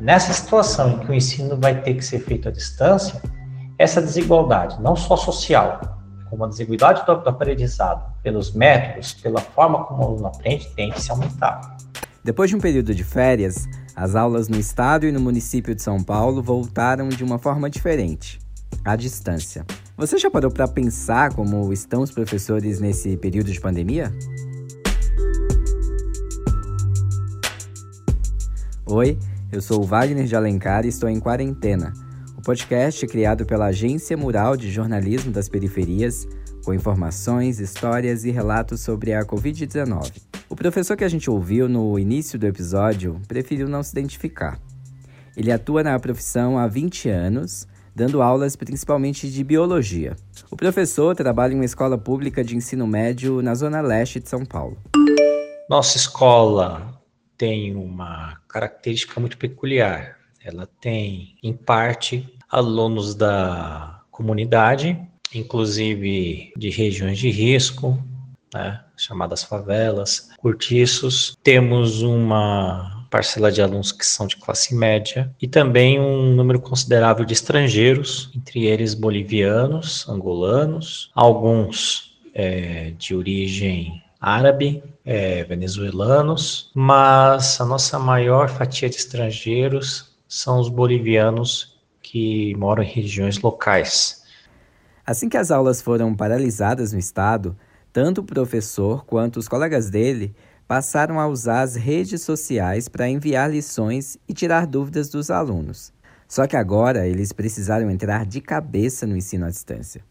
Nessa situação em que o ensino vai ter que ser feito à distância, essa desigualdade, não só social, como a desigualdade do, do aprendizado, pelos métodos, pela forma como o aluno aprende, tem que se aumentar. Depois de um período de férias, as aulas no estado e no município de São Paulo voltaram de uma forma diferente, à distância. Você já parou para pensar como estão os professores nesse período de pandemia? Oi, eu sou o Wagner de Alencar e estou em quarentena. O podcast é criado pela Agência Mural de Jornalismo das Periferias, com informações, histórias e relatos sobre a Covid-19. O professor que a gente ouviu no início do episódio preferiu não se identificar. Ele atua na profissão há 20 anos, dando aulas principalmente de biologia. O professor trabalha em uma escola pública de ensino médio na zona leste de São Paulo. Nossa escola tem uma característica muito peculiar. Ela tem, em parte, alunos da comunidade, inclusive de regiões de risco, né, chamadas favelas, cortiços. Temos uma parcela de alunos que são de classe média e também um número considerável de estrangeiros, entre eles bolivianos, angolanos, alguns é, de origem árabe, é, venezuelanos, mas a nossa maior fatia de estrangeiros são os bolivianos que moram em regiões locais. Assim que as aulas foram paralisadas no estado, tanto o professor quanto os colegas dele passaram a usar as redes sociais para enviar lições e tirar dúvidas dos alunos. Só que agora eles precisaram entrar de cabeça no ensino à distância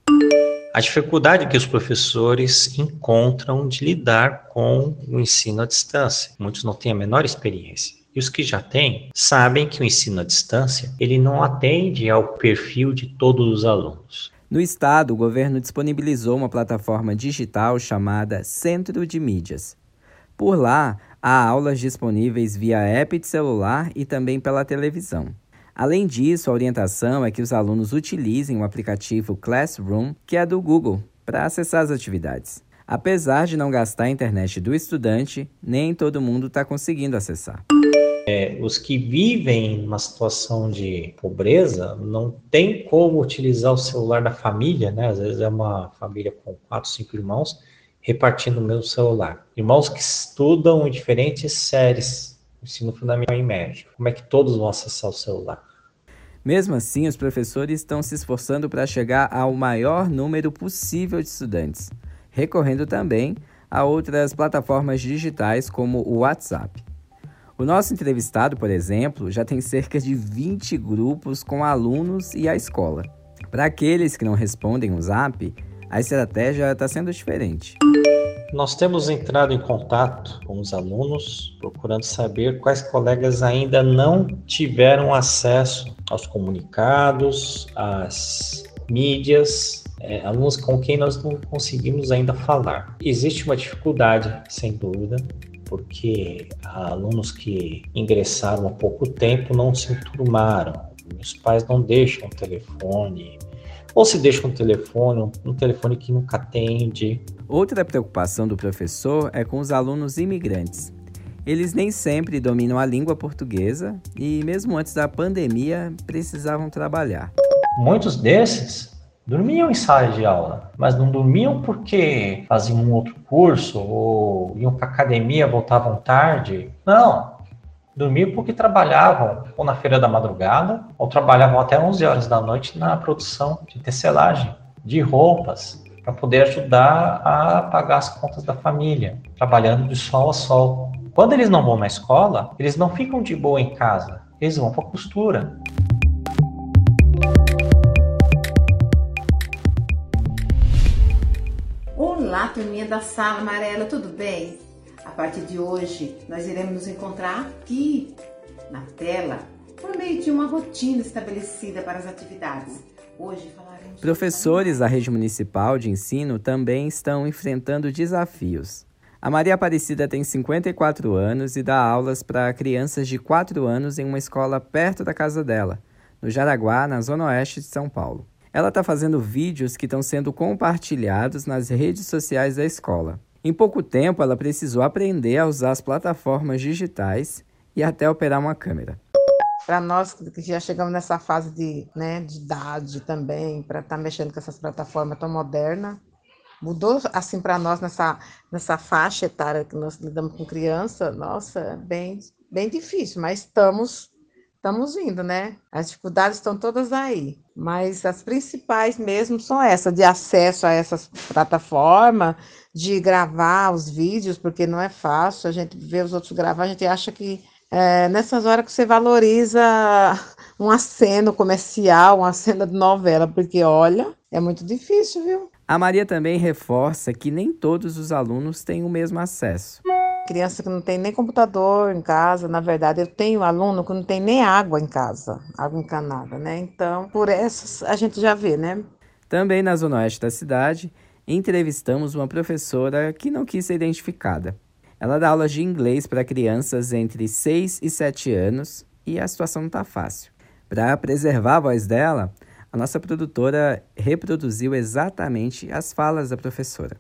a dificuldade que os professores encontram de lidar com o ensino à distância. Muitos não têm a menor experiência. E os que já têm sabem que o ensino à distância ele não atende ao perfil de todos os alunos. No estado, o governo disponibilizou uma plataforma digital chamada Centro de Mídias. Por lá, há aulas disponíveis via app de celular e também pela televisão. Além disso, a orientação é que os alunos utilizem o aplicativo Classroom, que é do Google, para acessar as atividades. Apesar de não gastar a internet do estudante, nem todo mundo está conseguindo acessar. É, os que vivem numa situação de pobreza não tem como utilizar o celular da família, né? Às vezes é uma família com quatro, cinco irmãos repartindo o mesmo celular. Irmãos que estudam em diferentes séries, ensino fundamental e médio. Como é que todos vão acessar o celular? Mesmo assim, os professores estão se esforçando para chegar ao maior número possível de estudantes, recorrendo também a outras plataformas digitais como o WhatsApp. O nosso entrevistado, por exemplo, já tem cerca de 20 grupos com alunos e a escola. Para aqueles que não respondem o Zap, a estratégia está sendo diferente. Nós temos entrado em contato com os alunos, procurando saber quais colegas ainda não tiveram acesso aos comunicados, às mídias, é, alunos com quem nós não conseguimos ainda falar. Existe uma dificuldade, sem dúvida, porque alunos que ingressaram há pouco tempo não se enturmaram. Os pais não deixam o telefone, ou se deixam o telefone, um telefone que nunca atende, Outra preocupação do professor é com os alunos imigrantes. Eles nem sempre dominam a língua portuguesa e, mesmo antes da pandemia, precisavam trabalhar. Muitos desses dormiam em sala de aula, mas não dormiam porque faziam um outro curso ou iam para academia, voltavam tarde. Não, dormiam porque trabalhavam ou na feira da madrugada ou trabalhavam até 11 horas da noite na produção de tecelagem, de roupas, para poder ajudar a pagar as contas da família, trabalhando de sol a sol. Quando eles não vão na escola, eles não ficam de boa em casa, eles vão para costura. Olá, turminha da sala amarela, tudo bem? A partir de hoje, nós iremos nos encontrar aqui na tela por meio de uma rotina estabelecida para as atividades. Professores da rede municipal de ensino também estão enfrentando desafios. A Maria Aparecida tem 54 anos e dá aulas para crianças de 4 anos em uma escola perto da casa dela, no Jaraguá, na zona oeste de São Paulo. Ela está fazendo vídeos que estão sendo compartilhados nas redes sociais da escola. Em pouco tempo, ela precisou aprender a usar as plataformas digitais e até operar uma câmera. Para nós que já chegamos nessa fase de, né, de idade também, para estar tá mexendo com essas plataformas tão modernas, mudou assim para nós nessa, nessa faixa etária que nós lidamos com criança, nossa, é bem, bem difícil, mas estamos estamos indo, né? As dificuldades estão todas aí, mas as principais mesmo são essa de acesso a essas plataformas, de gravar os vídeos, porque não é fácil, a gente vê os outros gravar, a gente acha que é, nessas horas que você valoriza um aceno comercial, uma cena de novela, porque olha, é muito difícil, viu? A Maria também reforça que nem todos os alunos têm o mesmo acesso. Criança que não tem nem computador em casa, na verdade, eu tenho aluno que não tem nem água em casa, água encanada, né? Então, por essas a gente já vê, né? Também na zona oeste da cidade, entrevistamos uma professora que não quis ser identificada. Ela dá aulas de inglês para crianças entre 6 e 7 anos e a situação não está fácil. Para preservar a voz dela, a nossa produtora reproduziu exatamente as falas da professora.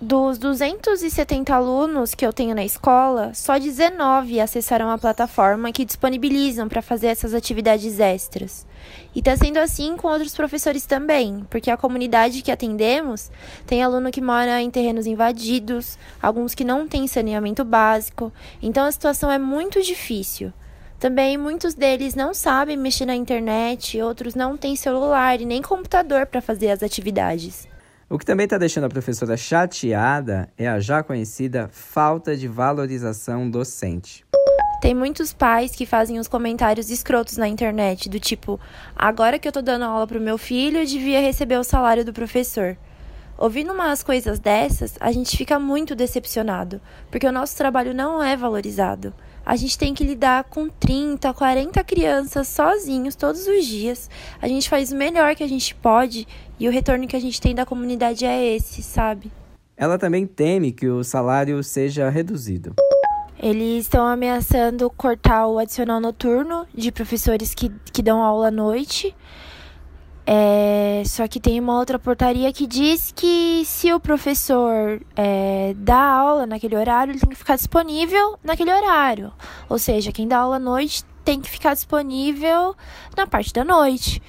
Dos 270 alunos que eu tenho na escola, só 19 acessaram a plataforma que disponibilizam para fazer essas atividades extras. E está sendo assim com outros professores também, porque a comunidade que atendemos tem aluno que mora em terrenos invadidos, alguns que não têm saneamento básico, então a situação é muito difícil. Também muitos deles não sabem mexer na internet, outros não têm celular e nem computador para fazer as atividades. O que também está deixando a professora chateada é a já conhecida falta de valorização docente. Tem muitos pais que fazem os comentários escrotos na internet, do tipo: agora que eu tô dando aula pro meu filho, eu devia receber o salário do professor. Ouvindo umas coisas dessas, a gente fica muito decepcionado, porque o nosso trabalho não é valorizado. A gente tem que lidar com 30, 40 crianças sozinhos todos os dias. A gente faz o melhor que a gente pode e o retorno que a gente tem da comunidade é esse, sabe? Ela também teme que o salário seja reduzido. Eles estão ameaçando cortar o adicional noturno de professores que, que dão aula à noite. É, só que tem uma outra portaria que diz que se o professor é, dá aula naquele horário, ele tem que ficar disponível naquele horário. Ou seja, quem dá aula à noite tem que ficar disponível na parte da noite.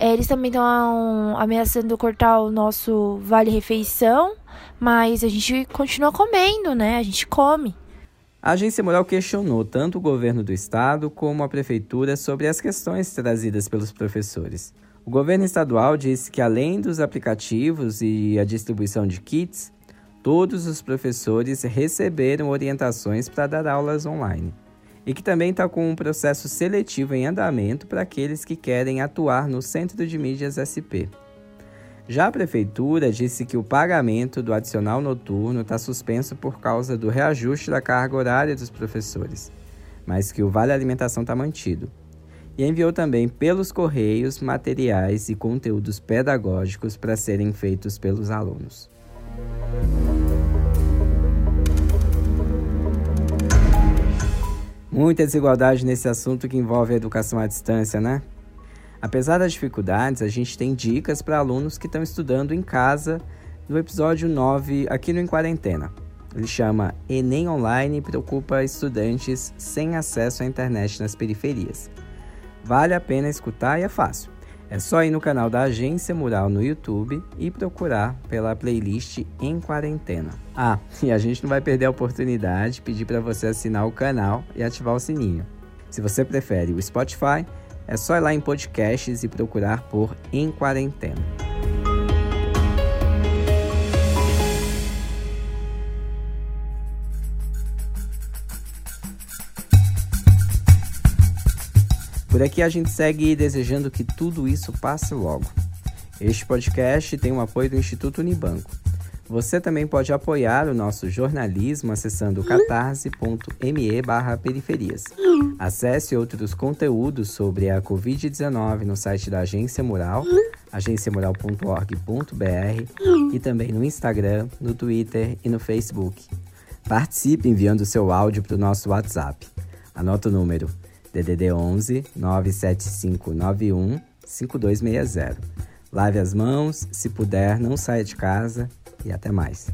É, eles também estão ameaçando cortar o nosso vale-refeição, mas a gente continua comendo, né? A gente come. A agência Moral questionou tanto o governo do estado como a prefeitura sobre as questões trazidas pelos professores. O governo estadual disse que, além dos aplicativos e a distribuição de kits, todos os professores receberam orientações para dar aulas online e que também está com um processo seletivo em andamento para aqueles que querem atuar no Centro de Mídias SP. Já a Prefeitura disse que o pagamento do adicional noturno está suspenso por causa do reajuste da carga horária dos professores, mas que o Vale Alimentação está mantido. E enviou também pelos correios materiais e conteúdos pedagógicos para serem feitos pelos alunos. Muita desigualdade nesse assunto que envolve a educação à distância, né? Apesar das dificuldades, a gente tem dicas para alunos que estão estudando em casa no episódio 9 aqui no Em Quarentena. Ele chama Enem Online preocupa estudantes sem acesso à internet nas periferias. Vale a pena escutar e é fácil. É só ir no canal da Agência Mural no YouTube e procurar pela playlist Em Quarentena. Ah, e a gente não vai perder a oportunidade de pedir para você assinar o canal e ativar o sininho. Se você prefere o Spotify, é só ir lá em podcasts e procurar por Em Quarentena. Por aqui a gente segue desejando que tudo isso passe logo. Este podcast tem o apoio do Instituto Unibanco. Você também pode apoiar o nosso jornalismo acessando catarse.me periferias. Acesse outros conteúdos sobre a Covid-19 no site da Agência Mural, agenciamural.org.br e também no Instagram, no Twitter e no Facebook. Participe enviando seu áudio para o nosso WhatsApp. Anota o número DDD 11 97591 5260. Lave as mãos, se puder, não saia de casa e até mais.